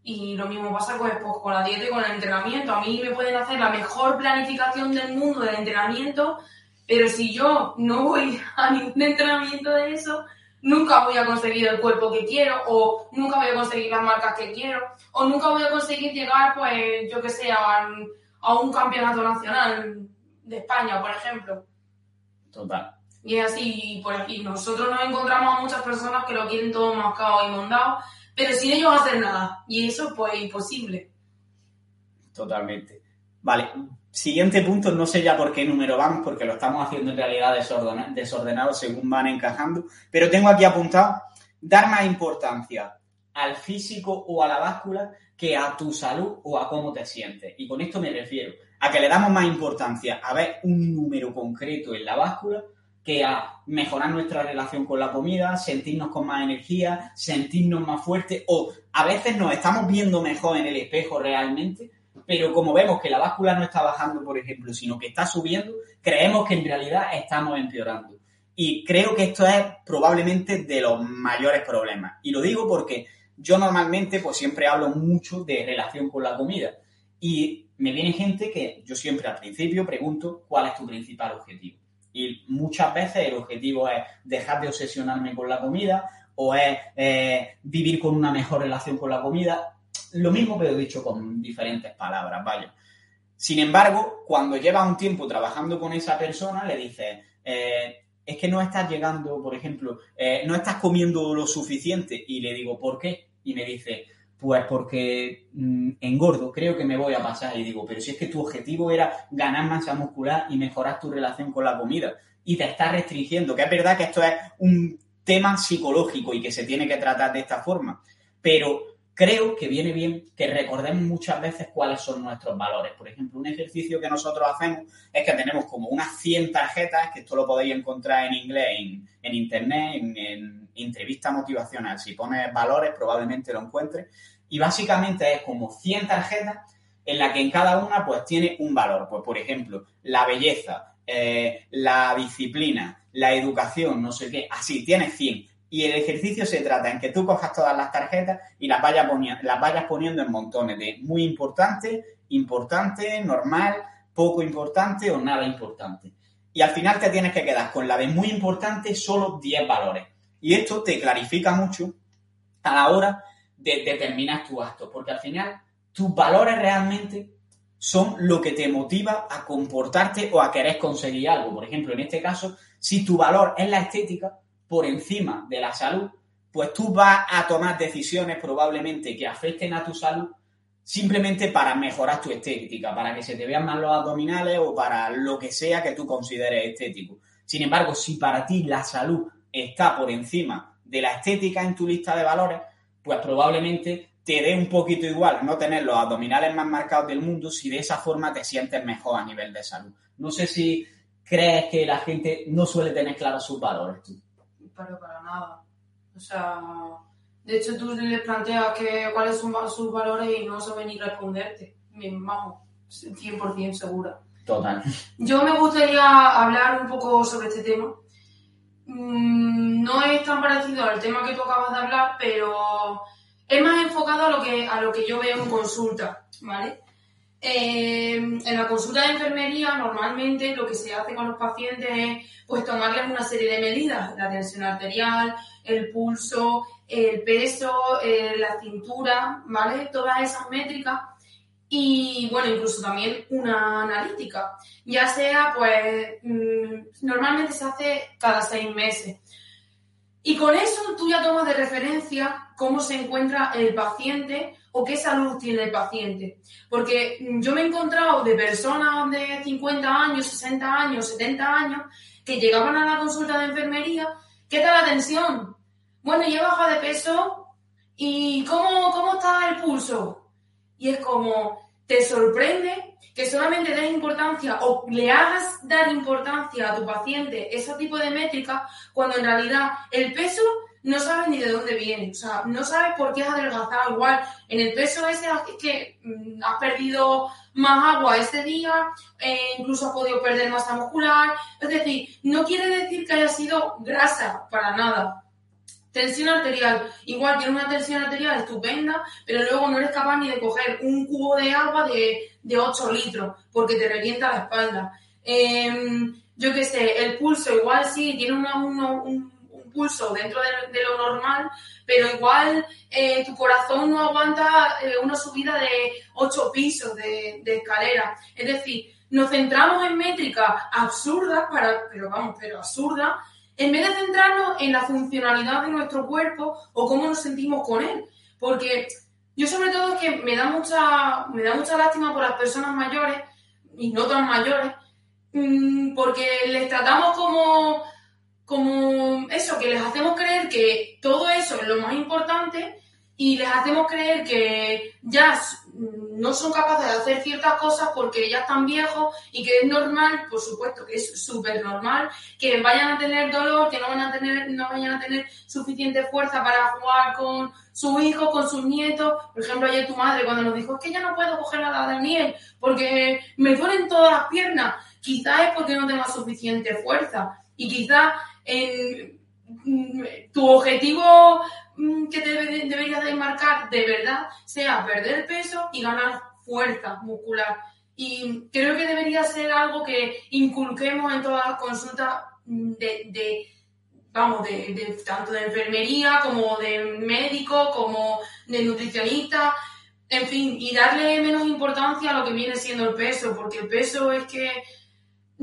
Y lo mismo pasa pues, pues, con la dieta y con el entrenamiento. A mí me pueden hacer la mejor planificación del mundo del entrenamiento, pero si yo no voy <laughs> a ningún entrenamiento de eso, nunca voy a conseguir el cuerpo que quiero, o nunca voy a conseguir las marcas que quiero, o nunca voy a conseguir llegar, pues, yo que sé, a, a un campeonato nacional de España, por ejemplo. Total. Y es así, por aquí. Nosotros nos encontramos a muchas personas que lo quieren todo mascado y mondado, pero sin ellos hacer nada. Y eso, pues, imposible. Totalmente. Vale, siguiente punto, no sé ya por qué número vamos, porque lo estamos haciendo en realidad desordenado según van encajando, pero tengo aquí apuntado dar más importancia al físico o a la báscula que a tu salud o a cómo te sientes. Y con esto me refiero a que le damos más importancia a ver un número concreto en la báscula que a mejorar nuestra relación con la comida, sentirnos con más energía, sentirnos más fuertes o a veces nos estamos viendo mejor en el espejo realmente, pero como vemos que la báscula no está bajando, por ejemplo, sino que está subiendo, creemos que en realidad estamos empeorando. Y creo que esto es probablemente de los mayores problemas. Y lo digo porque yo normalmente pues siempre hablo mucho de relación con la comida. Y me viene gente que yo siempre al principio pregunto cuál es tu principal objetivo. Y muchas veces el objetivo es dejar de obsesionarme con la comida o es eh, vivir con una mejor relación con la comida. Lo mismo pero dicho con diferentes palabras, vaya. Sin embargo, cuando llevas un tiempo trabajando con esa persona, le dices, eh, es que no estás llegando, por ejemplo, eh, no estás comiendo lo suficiente. Y le digo, ¿por qué? Y me dice, pues porque mm, engordo, creo que me voy a pasar. Y digo, pero si es que tu objetivo era ganar masa muscular y mejorar tu relación con la comida y te estás restringiendo, que es verdad que esto es un tema psicológico y que se tiene que tratar de esta forma, pero creo que viene bien que recordemos muchas veces cuáles son nuestros valores. Por ejemplo, un ejercicio que nosotros hacemos es que tenemos como unas 100 tarjetas, que esto lo podéis encontrar en inglés, en, internet, en, en entrevista motivacional. Si pones valores, probablemente lo encuentres y básicamente es como 100 tarjetas en la que en cada una pues tiene un valor. Pues por ejemplo, la belleza, eh, la disciplina, la educación, no sé qué, así, tienes 100. Y el ejercicio se trata en que tú cojas todas las tarjetas y las vayas, las vayas poniendo en montones de muy importante, importante, normal, poco importante o nada importante. Y al final te tienes que quedar con la de muy importante solo 10 valores. Y esto te clarifica mucho a la hora de determinar tu acto, porque al final tus valores realmente son lo que te motiva a comportarte o a querer conseguir algo. Por ejemplo, en este caso, si tu valor es la estética por encima de la salud, pues tú vas a tomar decisiones probablemente que afecten a tu salud simplemente para mejorar tu estética, para que se te vean más los abdominales o para lo que sea que tú consideres estético. Sin embargo, si para ti la salud está por encima de la estética en tu lista de valores, pues probablemente te dé un poquito igual no tener los abdominales más marcados del mundo si de esa forma te sientes mejor a nivel de salud. No sé si crees que la gente no suele tener claros sus valores. Tú. Pero para nada. O sea, de hecho tú les planteas que, cuáles son sus valores y no saben ni responderte. Vamos, 100% segura. Total. Yo me gustaría hablar un poco sobre este tema. Mm, no es tan parecido al tema que tú acabas de hablar, pero es más enfocado a lo que, a lo que yo veo en consulta, ¿vale? Eh, en la consulta de enfermería normalmente lo que se hace con los pacientes es pues tomarles una serie de medidas, la tensión arterial, el pulso, el peso, eh, la cintura, ¿vale? Todas esas métricas y bueno, incluso también una analítica, ya sea pues mm, normalmente se hace cada seis meses. Y con eso tú ya tomas de referencia cómo se encuentra el paciente o qué salud tiene el paciente. Porque mm, yo me he encontrado de personas de 50 años, 60 años, 70 años que llegaban a la consulta de enfermería, ¿qué tal la tensión? Bueno, ¿y he bajado de peso? ¿Y cómo, cómo está el pulso? Y es como, te sorprende que solamente des importancia o le hagas dar importancia a tu paciente ese tipo de métrica cuando en realidad el peso no sabes ni de dónde viene, o sea, no sabes por qué has adelgazado igual. En el peso ese es que mm, has perdido más agua ese día, eh, incluso has podido perder masa muscular, es decir, no quiere decir que haya sido grasa para nada. Tensión arterial. Igual tienes una tensión arterial estupenda, pero luego no eres capaz ni de coger un cubo de agua de, de 8 litros porque te revienta la espalda. Em, yo qué sé, el pulso igual sí, tiene un, pulso dentro de, lo normal, pero igual eh, tu corazón no aguanta eh, una subida de 8 pisos de, de escalera. Es decir, nos centramos en métricas absurdas, para, pero vamos, pero absurdas, en vez de centrarnos en la funcionalidad de nuestro cuerpo o cómo nos sentimos con él. Porque yo sobre todo es que me da mucha, me da mucha lástima por las personas mayores y no tan mayores, mm, porque les tratamos como, como eso, que les hacemos creer que todo eso es lo más importante y les hacemos creer que ya no son capaces de hacer ciertas cosas porque ya están viejos y que es normal, por supuesto que es súper normal, que vayan a tener dolor, que no, van a tener, no vayan a tener suficiente fuerza para jugar con sus hijos, con sus nietos. Por ejemplo, ayer tu madre cuando nos dijo, es que ya no puedo coger la de Daniel porque me duelen todas las piernas. Quizás es porque no tengo suficiente fuerza y quizás en tu objetivo mm, que te de marcar de verdad sea perder peso y ganar fuerza muscular. Y creo que debería ser algo que inculquemos en todas las consultas de, vamos, de, tanto de enfermería como de médico, como de nutricionista, en fin, y darle menos importancia a lo que viene siendo el peso, porque el peso es que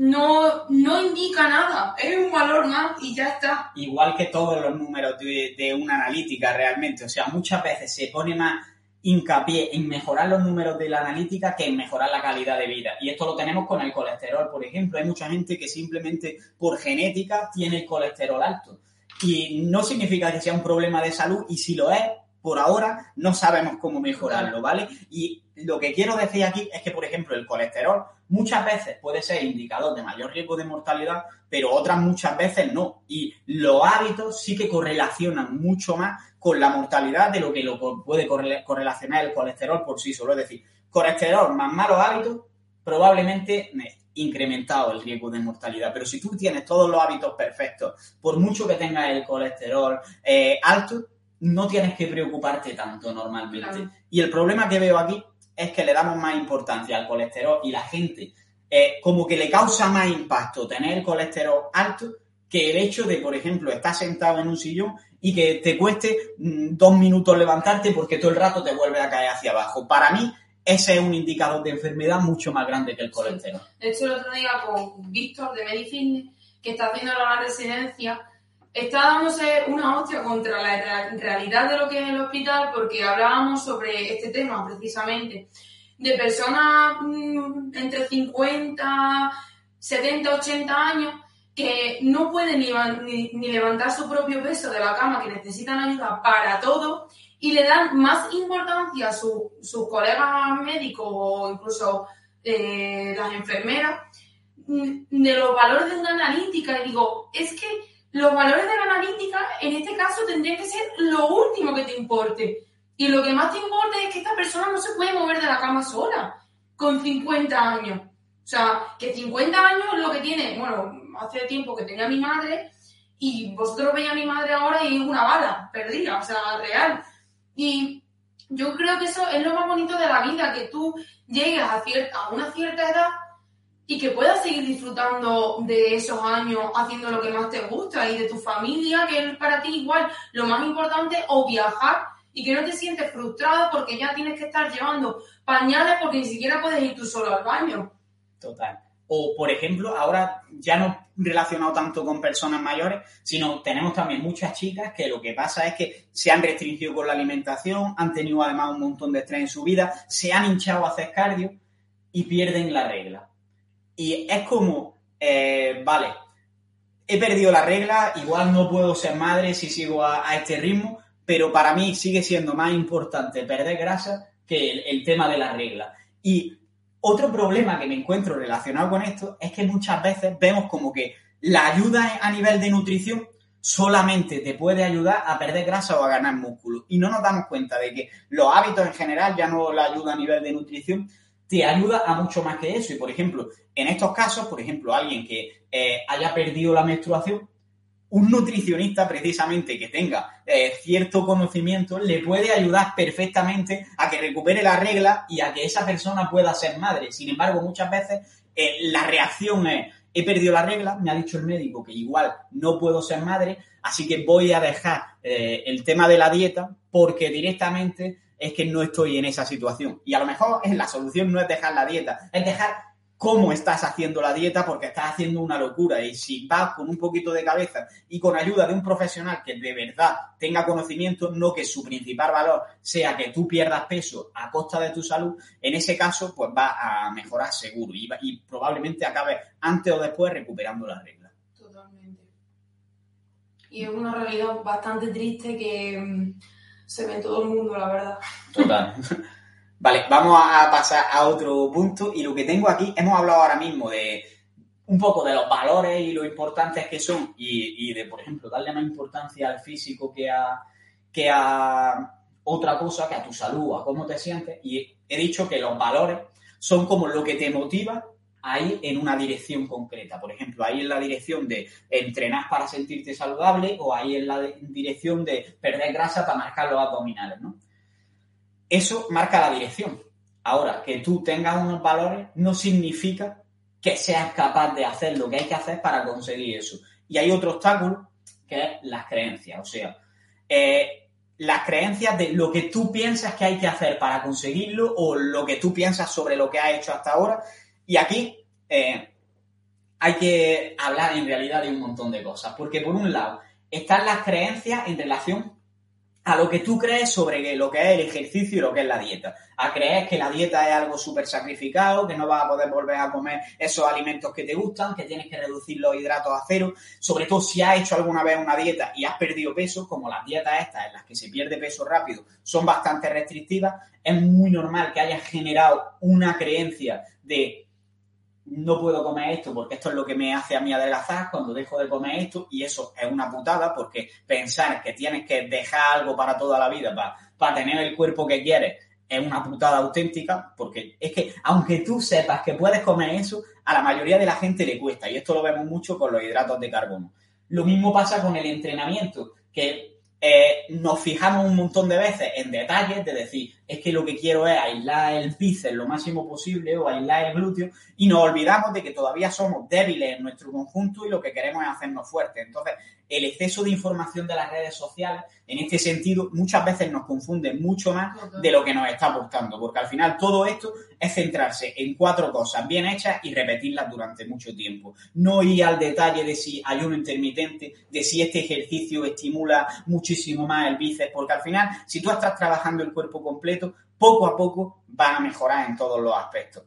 no, no indica nada, es un valor más y ya está. Igual que todos los números de, de una analítica realmente, o sea, muchas veces se pone más hincapié en mejorar los números de la analítica que en mejorar la calidad de vida. Y esto lo tenemos con el colesterol, por ejemplo. Hay mucha gente que simplemente por genética tiene el colesterol alto. Y no significa que sea un problema de salud, y si lo es, por ahora no sabemos cómo mejorarlo, ¿vale? Y lo que quiero decir aquí es que, por ejemplo, el colesterol muchas veces puede ser indicador de mayor riesgo de mortalidad, pero otras muchas veces no. Y los hábitos sí que correlacionan mucho más con la mortalidad de lo que lo puede correlacionar el colesterol por sí solo. Es decir, colesterol más malos hábitos, probablemente incrementado el riesgo de mortalidad. Pero si tú tienes todos los hábitos perfectos, por mucho que tengas el colesterol eh, alto, no tienes que preocuparte tanto normalmente. Y el problema que veo aquí es que le damos más importancia al colesterol y la gente eh, como que le causa más impacto tener el colesterol alto que el hecho de, por ejemplo, estar sentado en un sillón y que te cueste mm, dos minutos levantarte porque todo el rato te vuelve a caer hacia abajo. Para mí, ese es un indicador de enfermedad mucho más grande que el colesterol. De hecho, el otro día con Víctor de Medicine, que está haciendo la residencia, está dándose una hostia contra la realidad de lo que es el hospital porque hablábamos sobre este tema precisamente de personas mm, entre 50, 70, 80 años que no pueden ni, ni, levantar su propio peso de la cama, que necesitan ayuda para todo y le dan más importancia a sus colegas médicos o incluso eh, las enfermeras mm, de los valores de una analítica. Y digo, es que los valores de la analítica en este caso tendrían que ser lo último que te importe. Y lo que más te importa es que esta persona no se puede mover de la cama sola con 50 años. O sea, que 50 años es lo que tiene, bueno, hace tiempo que tenía mi madre y vosotros veis a mi madre ahora y es una bala perdida, o sea, real. Y yo creo que eso es lo más bonito de la vida, que tú llegues a, cierta, a una cierta edad y que puedas seguir disfrutando de esos años haciendo lo que más te gusta y de tu familia, que es para ti igual lo más importante, o viajar y que no te sientes frustrado porque ya tienes que estar llevando pañales porque ni siquiera puedes ir tú solo al baño. Total. O, por ejemplo, ahora ya no relacionado tanto con personas mayores, sino tenemos también muchas chicas que lo que pasa es que se han restringido con la alimentación, han tenido además un montón de estrés en su vida, se han hinchado a hacer cardio y pierden la regla. Y es como, eh, vale, he perdido la regla, igual no puedo ser madre si sigo a, este ritmo, pero para mí sigue siendo más importante perder grasa que el, tema de la regla. Y otro problema que me encuentro relacionado con esto es que muchas veces vemos como que la ayuda a nivel de nutrición solamente te puede ayudar a perder grasa o a ganar músculo. Y no nos damos cuenta de que los hábitos en general ya no la ayuda a nivel de nutrición, te ayuda a mucho más que eso. Y, por ejemplo, en estos casos, por ejemplo, alguien que eh, haya perdido la menstruación, un nutricionista precisamente que tenga eh, cierto conocimiento le puede ayudar perfectamente a que recupere la regla y a que esa persona pueda ser madre. Sin embargo, muchas veces eh, la reacción es, he perdido la regla, me ha dicho el médico que igual no puedo ser madre, así que voy a dejar el tema de la dieta porque directamente es que no estoy en esa situación. Y a lo mejor la solución no es dejar la dieta, es dejar cómo estás haciendo la dieta porque estás haciendo una locura. Y si vas con un poquito de cabeza y con ayuda de un profesional que de verdad tenga conocimiento, no que su principal valor sea que tú pierdas peso a costa de tu salud, en ese caso, pues va a mejorar seguro y, y probablemente acabe antes o después recuperando la regla. Totalmente. Y es una realidad bastante triste que mm, se ve todo el mundo, la verdad. Total. <laughs> Vale, vamos a pasar a otro punto y lo que tengo aquí, hemos hablado ahora mismo de un poco de los valores y lo importantes que son y, y de, por ejemplo, darle más importancia al físico que a, que a otra cosa, que a tu salud, a cómo te sientes. Y he dicho que los valores son como lo que te motiva a ir en una dirección concreta. Por ejemplo, ahí en la dirección de entrenar para sentirte saludable o ahí en la dirección de perder grasa para marcar los abdominales, ¿no? Eso marca la dirección. Ahora, que tú tengas unos valores no significa que seas capaz de hacer lo que hay que hacer para conseguir eso. Y hay otro obstáculo que es las creencias. O sea, eh, las creencias de lo que tú piensas que hay que hacer para conseguirlo o lo que tú piensas sobre lo que has hecho hasta ahora. Y aquí eh, hay que hablar en realidad de un montón de cosas. Porque por un lado están las creencias en relación a lo que tú crees sobre lo que es el ejercicio y lo que es la dieta. A creer que la dieta es algo súper sacrificado, que no vas a poder volver a comer esos alimentos que te gustan, que tienes que reducir los hidratos a cero. Sobre todo si has hecho alguna vez una dieta y has perdido peso, como las dietas estas en las que se pierde peso rápido son bastante restrictivas, es muy normal que hayas generado una creencia de no puedo comer esto porque esto es lo que me hace a mí adelgazar cuando dejo de comer esto y eso es una putada porque pensar que tienes que dejar algo para toda la vida para, para tener el cuerpo que quieres es una putada auténtica porque es que aunque tú sepas que puedes comer eso, a la mayoría de la gente le cuesta y esto lo vemos mucho con los hidratos de carbono. Lo mismo pasa con el entrenamiento, que eh, nos fijamos un montón de veces en detalles de decir, es que lo que quiero es aislar el bíceps lo máximo posible o aislar el glúteo y nos olvidamos de que todavía somos débiles en nuestro conjunto y lo que queremos es hacernos fuertes. Entonces, el exceso de información de las redes sociales, en este sentido, muchas veces nos confunde mucho más de lo que nos está aportando, porque al final todo esto es centrarse en cuatro cosas bien hechas y repetirlas durante mucho tiempo. No ir al detalle de si ayuno intermitente, de si este ejercicio estimula muchísimo más el bíceps, porque al final, si tú estás trabajando el cuerpo completo, poco a poco van a mejorar en todos los aspectos.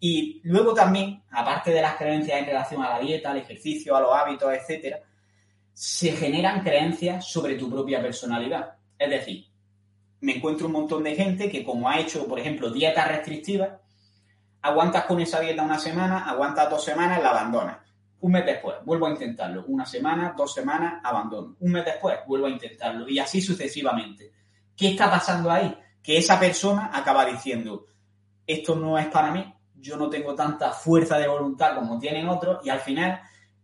Y luego también, aparte de las creencias en relación a la dieta, al ejercicio, a los hábitos, etcétera, se generan creencias sobre tu propia personalidad. Es decir, me encuentro un montón de gente que como ha hecho, por ejemplo, dietas restrictivas, aguantas con esa dieta una semana, aguantas dos semanas, la abandonas. Un mes después, vuelvo a intentarlo. Una semana, dos semanas, abandono. Un mes después, vuelvo a intentarlo. Y así sucesivamente. ¿Qué está pasando ahí? Que esa persona acaba diciendo, esto no es para mí, yo no tengo tanta fuerza de voluntad como tienen otros, y al final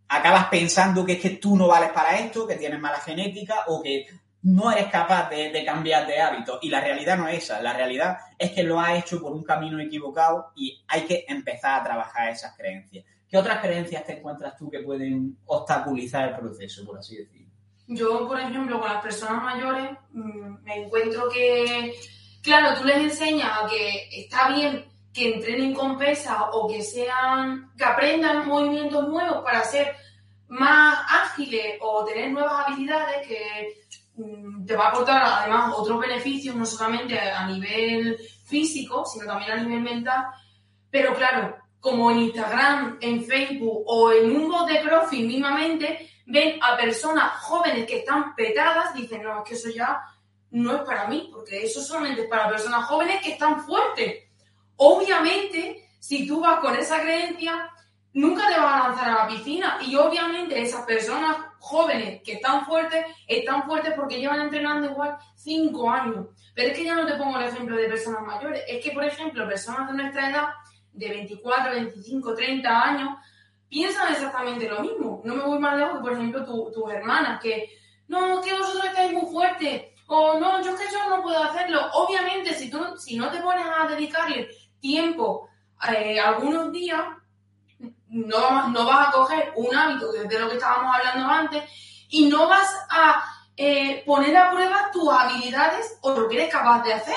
acabas pensando que es que tú no vales para esto, que tienes mala genética o que no eres capaz de, cambiar de hábito. Y la realidad no es esa. La realidad es que lo has hecho por un camino equivocado y hay que empezar a trabajar esas creencias. ¿Qué otras creencias te encuentras tú que pueden obstaculizar el proceso, por así decirlo? Yo, por ejemplo, con las personas mayores mmm, me encuentro que, claro, tú les enseñas a que está bien que entrenen con pesas o que sean, que aprendan movimientos nuevos para ser más ágiles o tener nuevas habilidades que mmm, te va a aportar además otros beneficios, no solamente a nivel físico, sino también a nivel mental. Pero claro, como en Instagram, en Facebook o en un bot de CrossFit mismamente, ven a personas jóvenes que están petadas, dicen, no, es que eso ya no es para mí, porque eso solamente es para personas jóvenes que están fuertes. Obviamente, si tú vas con esa creencia, nunca te vas a lanzar a la piscina. Y obviamente esas personas jóvenes que están fuertes, están fuertes porque llevan entrenando igual cinco años. Pero es que ya no te pongo el ejemplo de personas mayores. Es que, por ejemplo, personas de nuestra edad, de 24, 25, 30 años, piensan exactamente lo mismo. No me voy más lejos que, por ejemplo, tus tu hermanas, que no, que vosotros estáis muy fuertes, o no, yo es que yo no puedo hacerlo. Obviamente, si tú si no te pones a dedicarle tiempo eh, algunos días, no, no vas a coger un hábito, que es de lo que estábamos hablando antes, y no vas a eh, poner a prueba tus habilidades o lo que eres capaz de hacer.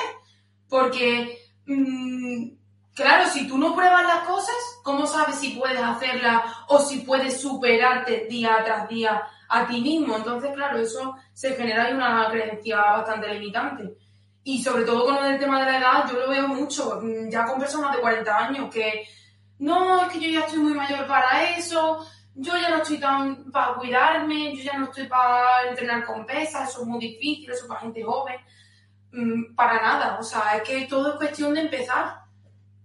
Porque, mmm, claro, si tú no pruebas las cosas, ¿cómo sabes si puedes hacerlas o si puedes superarte día tras día a ti mismo? Entonces, claro, eso se genera ahí una creencia bastante limitante. Y sobre todo con el tema de la edad, yo lo veo mucho, ya con personas de 40 años que no, es que yo ya estoy muy mayor para eso, yo ya no estoy tan para cuidarme, yo ya no estoy para entrenar con pesas, eso es muy difícil, eso es para gente joven. Mm, para nada, o sea, es que todo es cuestión de empezar.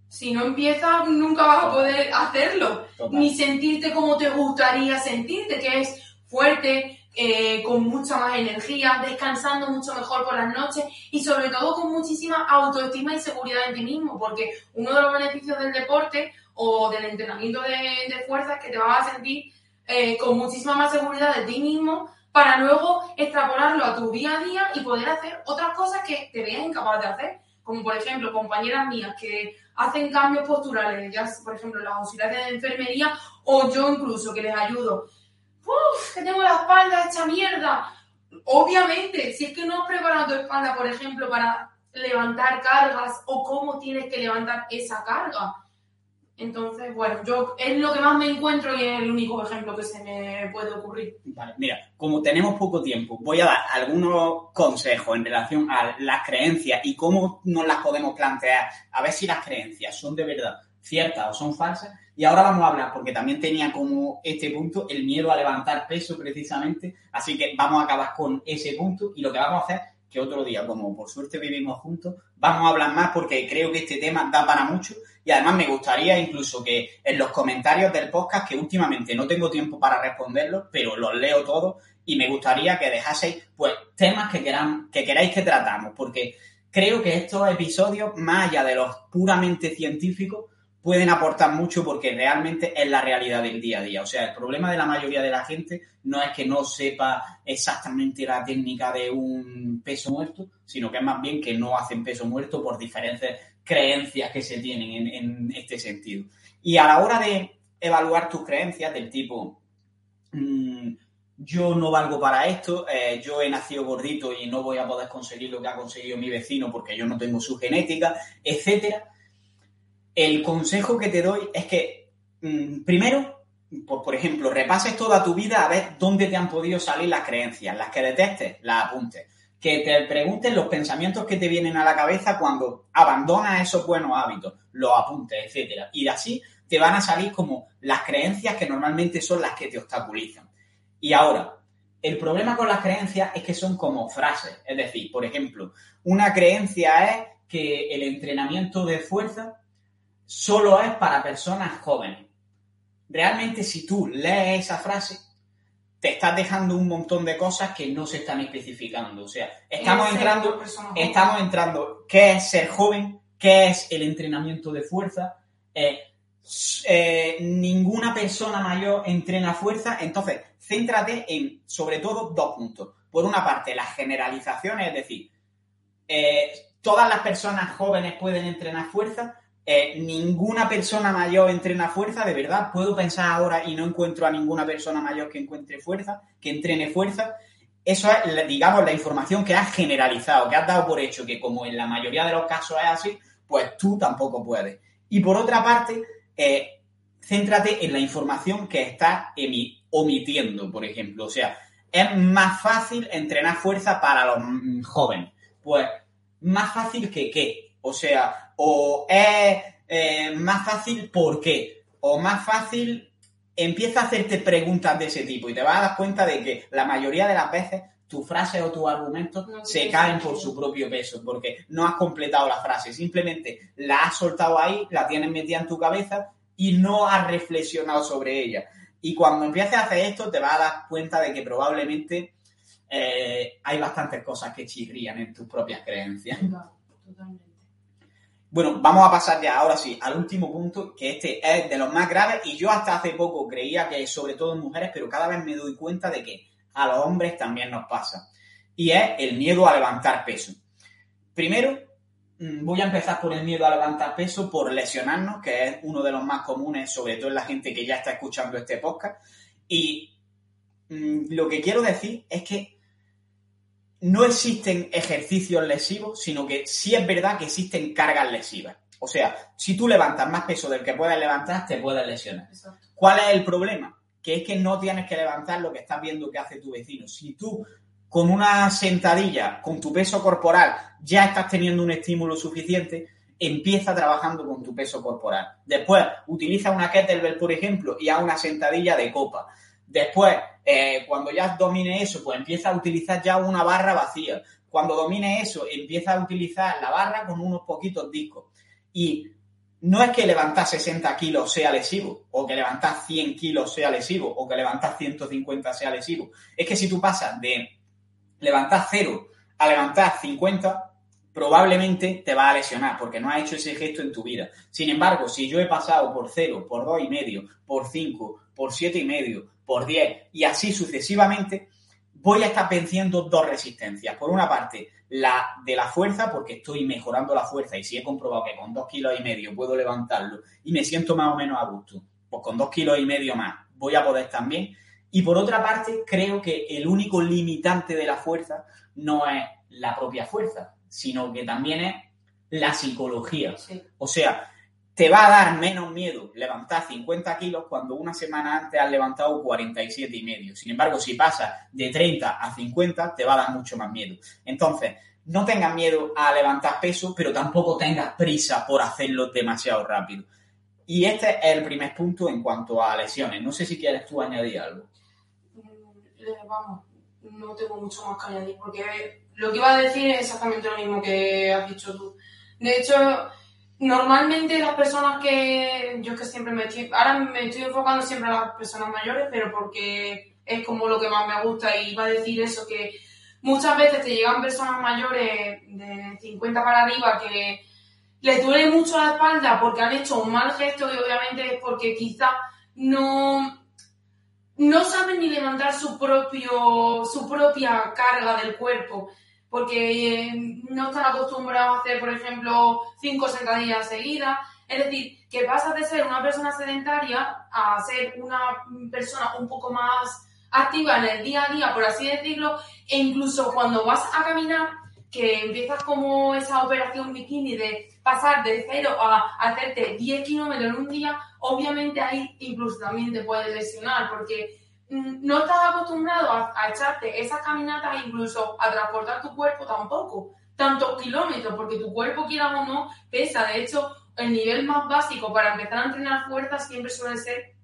Si no empiezas, nunca vas a poder hacerlo, Total. ni sentirte como te gustaría sentirte, que es fuerte, eh, con mucha más energía, descansando mucho mejor por las noches y sobre todo con muchísima autoestima y seguridad en ti mismo, porque uno de los beneficios del deporte o del entrenamiento de, de fuerza es que te vas a sentir eh, con muchísima más seguridad de ti mismo para luego extrapolarlo a tu día a día y poder hacer otras cosas que te veas incapaz de hacer. Como por ejemplo, compañeras mías que hacen cambios posturales, ya por ejemplo las auxiliares de enfermería, o yo incluso que les ayudo. ¡Uf! Que tengo la espalda hecha mierda. Obviamente, si es que no has preparado tu espalda, por ejemplo, para levantar cargas o cómo tienes que levantar esa carga. Entonces, bueno, yo es lo que más me encuentro y es el único ejemplo que se me puede ocurrir. Vale, mira, como tenemos poco tiempo, voy a dar algunos consejos en relación a las creencias y cómo nos las podemos plantear, a ver si las creencias son de verdad ciertas o son falsas. Y ahora vamos a hablar, porque también tenía como este punto el miedo a levantar peso precisamente, así que vamos a acabar con ese punto y lo que vamos a hacer que otro día, como por suerte vivimos juntos, vamos a hablar más porque creo que este tema da para mucho y además me gustaría incluso que en los comentarios del podcast, que últimamente no tengo tiempo para responderlos, pero los leo todos y me gustaría que dejaseis pues temas que, queran, que queráis que tratamos, porque creo que estos episodios, más allá de los puramente científicos, pueden aportar mucho porque realmente es la realidad del día a día. O sea, el problema de la mayoría de la gente no es que no sepa exactamente la técnica de un peso muerto, sino que es más bien que no hacen peso muerto por diferentes creencias que se tienen en, este sentido. Y a la hora de evaluar tus creencias del tipo, mmm, yo no valgo para esto, eh, yo he nacido gordito y no voy a poder conseguir lo que ha conseguido mi vecino porque yo no tengo su genética, etcétera el consejo que te doy es que, mmm, primero, pues, por ejemplo, repases toda tu vida a ver dónde te han podido salir las creencias, las que detestes, las apuntes. Que te preguntes los pensamientos que te vienen a la cabeza cuando abandonas esos buenos hábitos, los apuntes, etcétera. Y así te van a salir como las creencias que normalmente son las que te obstaculizan. Y ahora, el problema con las creencias es que son como frases. Es decir, por ejemplo, una creencia es que el entrenamiento de fuerza solo es para personas jóvenes. Realmente si tú lees esa frase, te estás dejando un montón de cosas que no se están especificando. O sea, estamos entrando, estamos entrando, ¿qué es ser joven? ¿Qué es el entrenamiento de fuerza? Eh, eh, ninguna persona mayor entrena fuerza, entonces céntrate en, sobre todo, dos puntos. Por una parte, las generalizaciones, es decir, eh, todas las personas jóvenes pueden entrenar fuerza, eh, ninguna persona mayor entrena fuerza, de verdad, puedo pensar ahora y no encuentro a ninguna persona mayor que encuentre fuerza, que entrene fuerza. Eso es, digamos, la información que has generalizado, que has dado por hecho, que como en la mayoría de los casos es así, pues tú tampoco puedes. Y por otra parte, eh, céntrate en la información que estás omitiendo, por ejemplo. O sea, es más fácil entrenar fuerza para los jóvenes. Pues, más fácil que qué. O sea, o es eh, más fácil por qué, o más fácil empieza a hacerte preguntas de ese tipo y te vas a dar cuenta de que la mayoría de las veces tus frases o tus argumentos No, se caen por su propio peso, porque no has completado la frase, simplemente la has soltado ahí, la tienes metida en tu cabeza y no has reflexionado sobre ella. Y cuando empieces a hacer esto, te vas a dar cuenta de que probablemente eh, hay bastantes cosas que chirrían en tus propias creencias. Totalmente. Bueno, vamos a pasar ya ahora sí al último punto, que este es de los más graves y yo hasta hace poco creía que sobre todo en mujeres, pero cada vez me doy cuenta de que a los hombres también nos pasa. Y es el miedo a levantar peso. Primero, mm, voy a empezar por el miedo a levantar peso, por lesionarnos, que es uno de los más comunes, sobre todo en la gente que ya está escuchando este podcast. Y mm, lo que quiero decir es que no existen ejercicios lesivos, sino que sí es verdad que existen cargas lesivas. O sea, si tú levantas más peso del que puedes levantar, te puedes lesionar. Exacto. ¿Cuál es el problema? Que es que no tienes que levantar lo que estás viendo que hace tu vecino. Si tú con una sentadilla, con tu peso corporal, ya estás teniendo un estímulo suficiente, empieza trabajando con tu peso corporal. Después, utiliza una kettlebell, por ejemplo, y haz una sentadilla de copa. Después, eh, cuando ya domine eso, pues empieza a utilizar ya una barra vacía. Cuando domine eso, empieza a utilizar la barra con unos poquitos discos. Y no es que levantar 60 kilos sea lesivo, o que levantar 100 kilos sea lesivo, o que levantar 150 sea lesivo. Es que si tú pasas de levantar 0 a levantar 50, probablemente te va a lesionar porque no has hecho ese gesto en tu vida. Sin embargo, si yo he pasado por 0, por 2,5, por 5, por 7,5, por 10 y así sucesivamente, voy a estar venciendo dos resistencias. Por una parte, la de la fuerza, porque estoy mejorando la fuerza y si he comprobado que con 2 kilos y medio puedo levantarlo y me siento más o menos a gusto, pues con 2 kilos y medio más voy a poder también. Y por otra parte, creo que el único limitante de la fuerza no es la propia fuerza, sino que también es la psicología. Sí. O sea, te va a dar menos miedo levantar 50 kilos cuando una semana antes has levantado 47 y medio. Sin embargo, si pasas de 30 a 50, te va a dar mucho más miedo. Entonces, no tengas miedo a levantar peso, pero tampoco tengas prisa por hacerlo demasiado rápido. Y este es el primer punto en cuanto a lesiones. No sé si quieres tú añadir algo. Eh, Vamos, no tengo mucho más que añadir porque lo que iba a decir es exactamente lo mismo que has dicho tú. De hecho, normalmente las personas que yo es que siempre me estoy, ahora me estoy enfocando siempre a las personas mayores, pero porque es como lo que más me gusta y iba a decir eso que muchas veces te llegan personas mayores de 50 para arriba que les duele mucho la espalda porque han hecho un mal gesto y obviamente es porque quizá no no saben ni levantar su propio su propia carga del cuerpo porque no están acostumbrados a hacer, por ejemplo, cinco sentadillas seguidas. Es decir, que pasas de ser una persona sedentaria a ser una persona un poco más activa en el día a día, por así decirlo, e incluso cuando vas a caminar, que empiezas como esa operación bikini de pasar de cero a hacerte 10 kilómetros en un día, obviamente ahí incluso también te puedes lesionar, porque no estás acostumbrado a, echarte esas caminatas, incluso a transportar tu cuerpo tampoco, tantos kilómetros, porque tu cuerpo, quiera o no, pesa. De hecho, el nivel más básico para empezar a entrenar fuerza siempre suele ser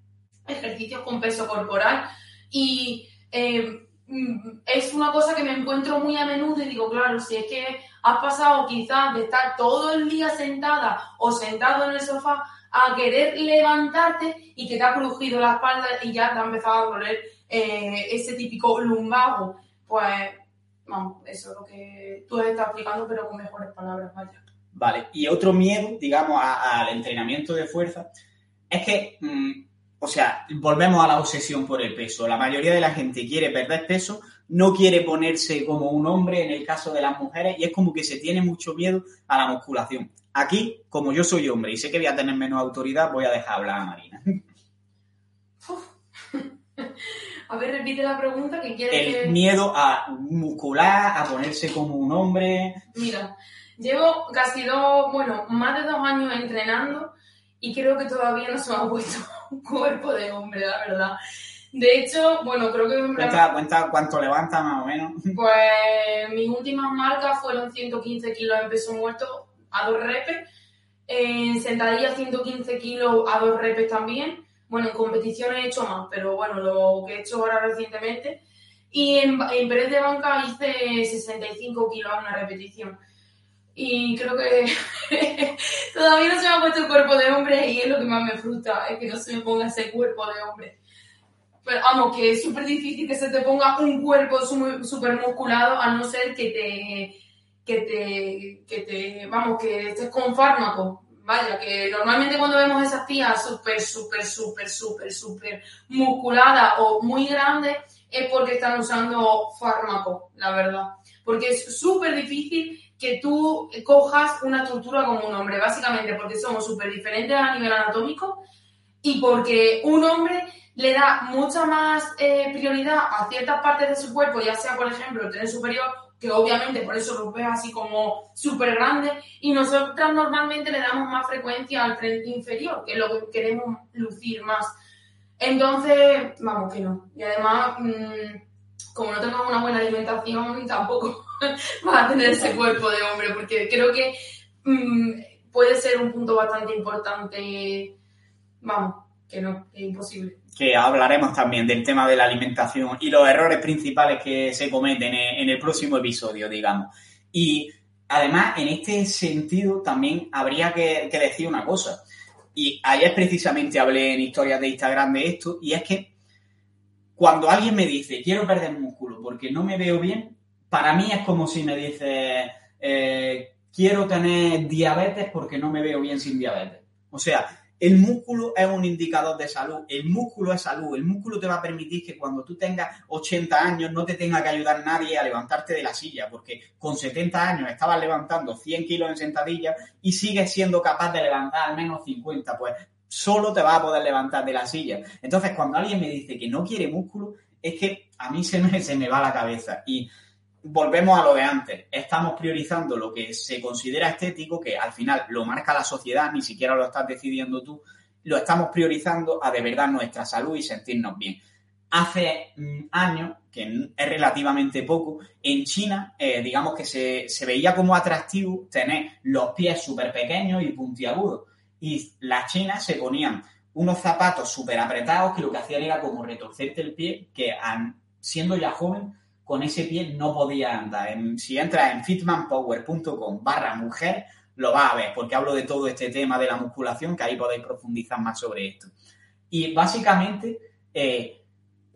ejercicios con peso corporal. Y eh, mm, es una cosa que me encuentro muy a menudo y digo, claro, si es que has pasado quizás de estar todo el día sentada o sentado en el sofá a querer levantarte y que te ha crujido la espalda y ya te ha empezado a doler eh, ese típico lumbago, pues vamos, eso es lo que tú estado explicando, pero con mejores palabras, vaya. Vale, y otro miedo, digamos, al entrenamiento de fuerza es que, mm, o sea, volvemos a la obsesión por el peso. La mayoría de la gente quiere perder peso, no quiere ponerse como un hombre en el caso de las mujeres y es como que se tiene mucho miedo a la musculación. Aquí, como yo soy hombre y sé que voy a tener menos autoridad, voy a dejar hablar a Marina. <laughs> A ver, repite la pregunta que quieres que... El miedo a muscular, a ponerse como un hombre. Mira, llevo casi dos, bueno, más de dos años entrenando y creo que todavía no se me ha puesto <laughs> un cuerpo de hombre, la verdad. De hecho, bueno, creo que Cuenta, cuenta cuánto levanta más o menos. pues mis últimas marcas fueron 115 kilos en peso muerto a dos repes, en sentadillas 115 kilos a dos repes también. Bueno, en competición he hecho más, pero bueno, lo que he hecho ahora recientemente. Y en, en press de banca hice 65 kilos a una repetición. Y creo que <laughs> todavía no se me ha puesto el cuerpo de hombre y es lo que más me frustra, es que no se me ponga ese cuerpo de hombre. Pero vamos, que es súper difícil que se te ponga un cuerpo súper musculado a no ser que te, que te, que te, vamos, que estés con fármaco. Vaya, que normalmente cuando vemos esas tías súper, súper, súper, súper, súper musculadas o muy grandes es porque están usando fármaco, la verdad. Porque es súper difícil que tú cojas una estructura como un hombre, básicamente porque somos súper diferentes a nivel anatómico y porque un hombre le da mucha más eh, prioridad a ciertas partes de su cuerpo, ya sea, por ejemplo, el tren superior, que obviamente por eso lo ves así como súper grande, y nosotras normalmente le damos más frecuencia al tren inferior, que es lo que queremos lucir más. Entonces, vamos que no. Y además, mm, como no tengas una buena alimentación, tampoco <laughs> vas a tener ese cuerpo de hombre, porque creo que mm, puede ser un punto bastante importante, vamos, que no, es imposible. Que hablaremos también del tema de la alimentación y los errores principales que se cometen en el próximo episodio, digamos. Y además, en este sentido, también habría que, decir una cosa. Y ayer precisamente hablé en historias de Instagram de esto, y es que cuando alguien me dice, quiero perder músculo porque no me veo bien, para mí es como si me dice, eh, quiero tener diabetes porque no me veo bien sin diabetes. O sea, el músculo es un indicador de salud, el músculo es salud, el músculo te va a permitir que cuando tú tengas 80 años no te tenga que ayudar nadie a levantarte de la silla, porque con 70 años estabas levantando 100 kilos en sentadilla y sigues siendo capaz de levantar al menos 50, pues solo te va a poder levantar de la silla. Entonces, cuando alguien me dice que no quiere músculo, es que a mí se me, se me va la cabeza. Y volvemos a lo de antes. Estamos priorizando lo que se considera estético, que al final lo marca la sociedad, ni siquiera lo estás decidiendo tú. Lo estamos priorizando a de verdad nuestra salud y sentirnos bien. Hace mm, años, que es relativamente poco, en China, eh, digamos que se, se, veía como atractivo tener los pies súper pequeños y puntiagudos. Y las chinas se ponían unos zapatos súper apretados que lo que hacían era como retorcerte el pie, que siendo ya joven con ese pie no podía andar. si entras en fitmanpower.com barra mujer, lo vas a ver, porque hablo de todo este tema de la musculación, que ahí podéis profundizar más sobre esto. Y básicamente eh,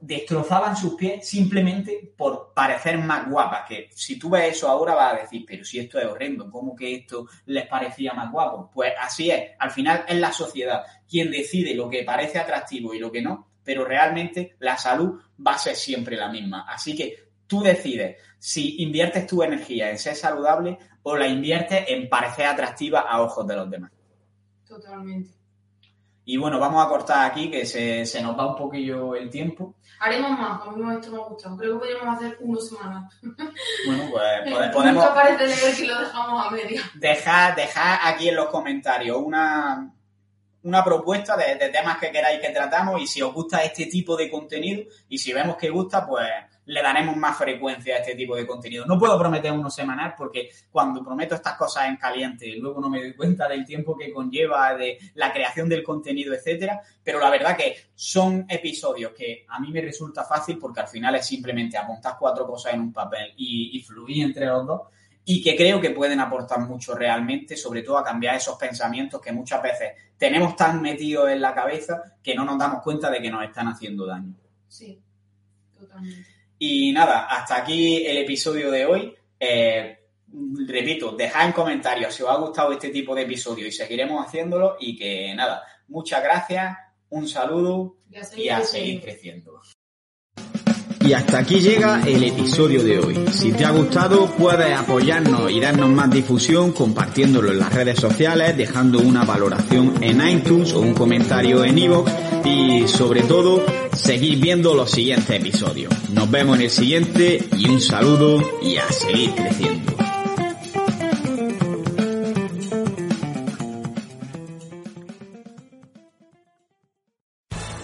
destrozaban sus pies simplemente por parecer más guapas, que si tú ves eso ahora vas a decir, pero si esto es horrendo, ¿cómo que esto les parecía más guapo? Pues así es, al final es la sociedad quien decide lo que parece atractivo y lo que no, pero realmente la salud va a ser siempre la misma. Así que tú decides si inviertes tu energía en ser saludable o la inviertes en parecer atractiva a ojos de los demás. Totalmente. Y bueno, vamos a cortar aquí, que se, se nos va un poquillo el tiempo. Haremos más, a mí esto me ha gustado. Creo que podríamos hacer una semana. <laughs> Bueno, pues <laughs> podemos... Nunca parece leer que lo dejamos a media. Dejad, dejad aquí en los comentarios una, una propuesta de, de, temas que queráis que tratamos y si os gusta este tipo de contenido y si vemos que gusta, pues le daremos más frecuencia a este tipo de contenido. No puedo prometer uno semanal porque cuando prometo estas cosas en caliente, luego no me doy cuenta del tiempo que conlleva, de la creación del contenido, etcétera. Pero la verdad que son episodios que a mí me resulta fácil porque al final es simplemente apuntar cuatro cosas en un papel y, y fluir entre los dos y que creo que pueden aportar mucho realmente, sobre todo a cambiar esos pensamientos que muchas veces tenemos tan metidos en la cabeza que no nos damos cuenta de que nos están haciendo daño. Sí, totalmente. Y nada, hasta aquí el episodio de hoy. Eh, repito, dejad en comentarios si os ha gustado este tipo de episodio y seguiremos haciéndolo. Y que nada, muchas gracias, un saludo y a seguir creciendo. Y hasta aquí llega el episodio de hoy. Si te ha gustado, puedes apoyarnos y darnos más difusión compartiéndolo en las redes sociales, dejando una valoración en iTunes o un comentario en iVoox y sobre todo, seguir viendo los siguientes episodios. Nos vemos en el siguiente y un saludo y a seguir creciendo.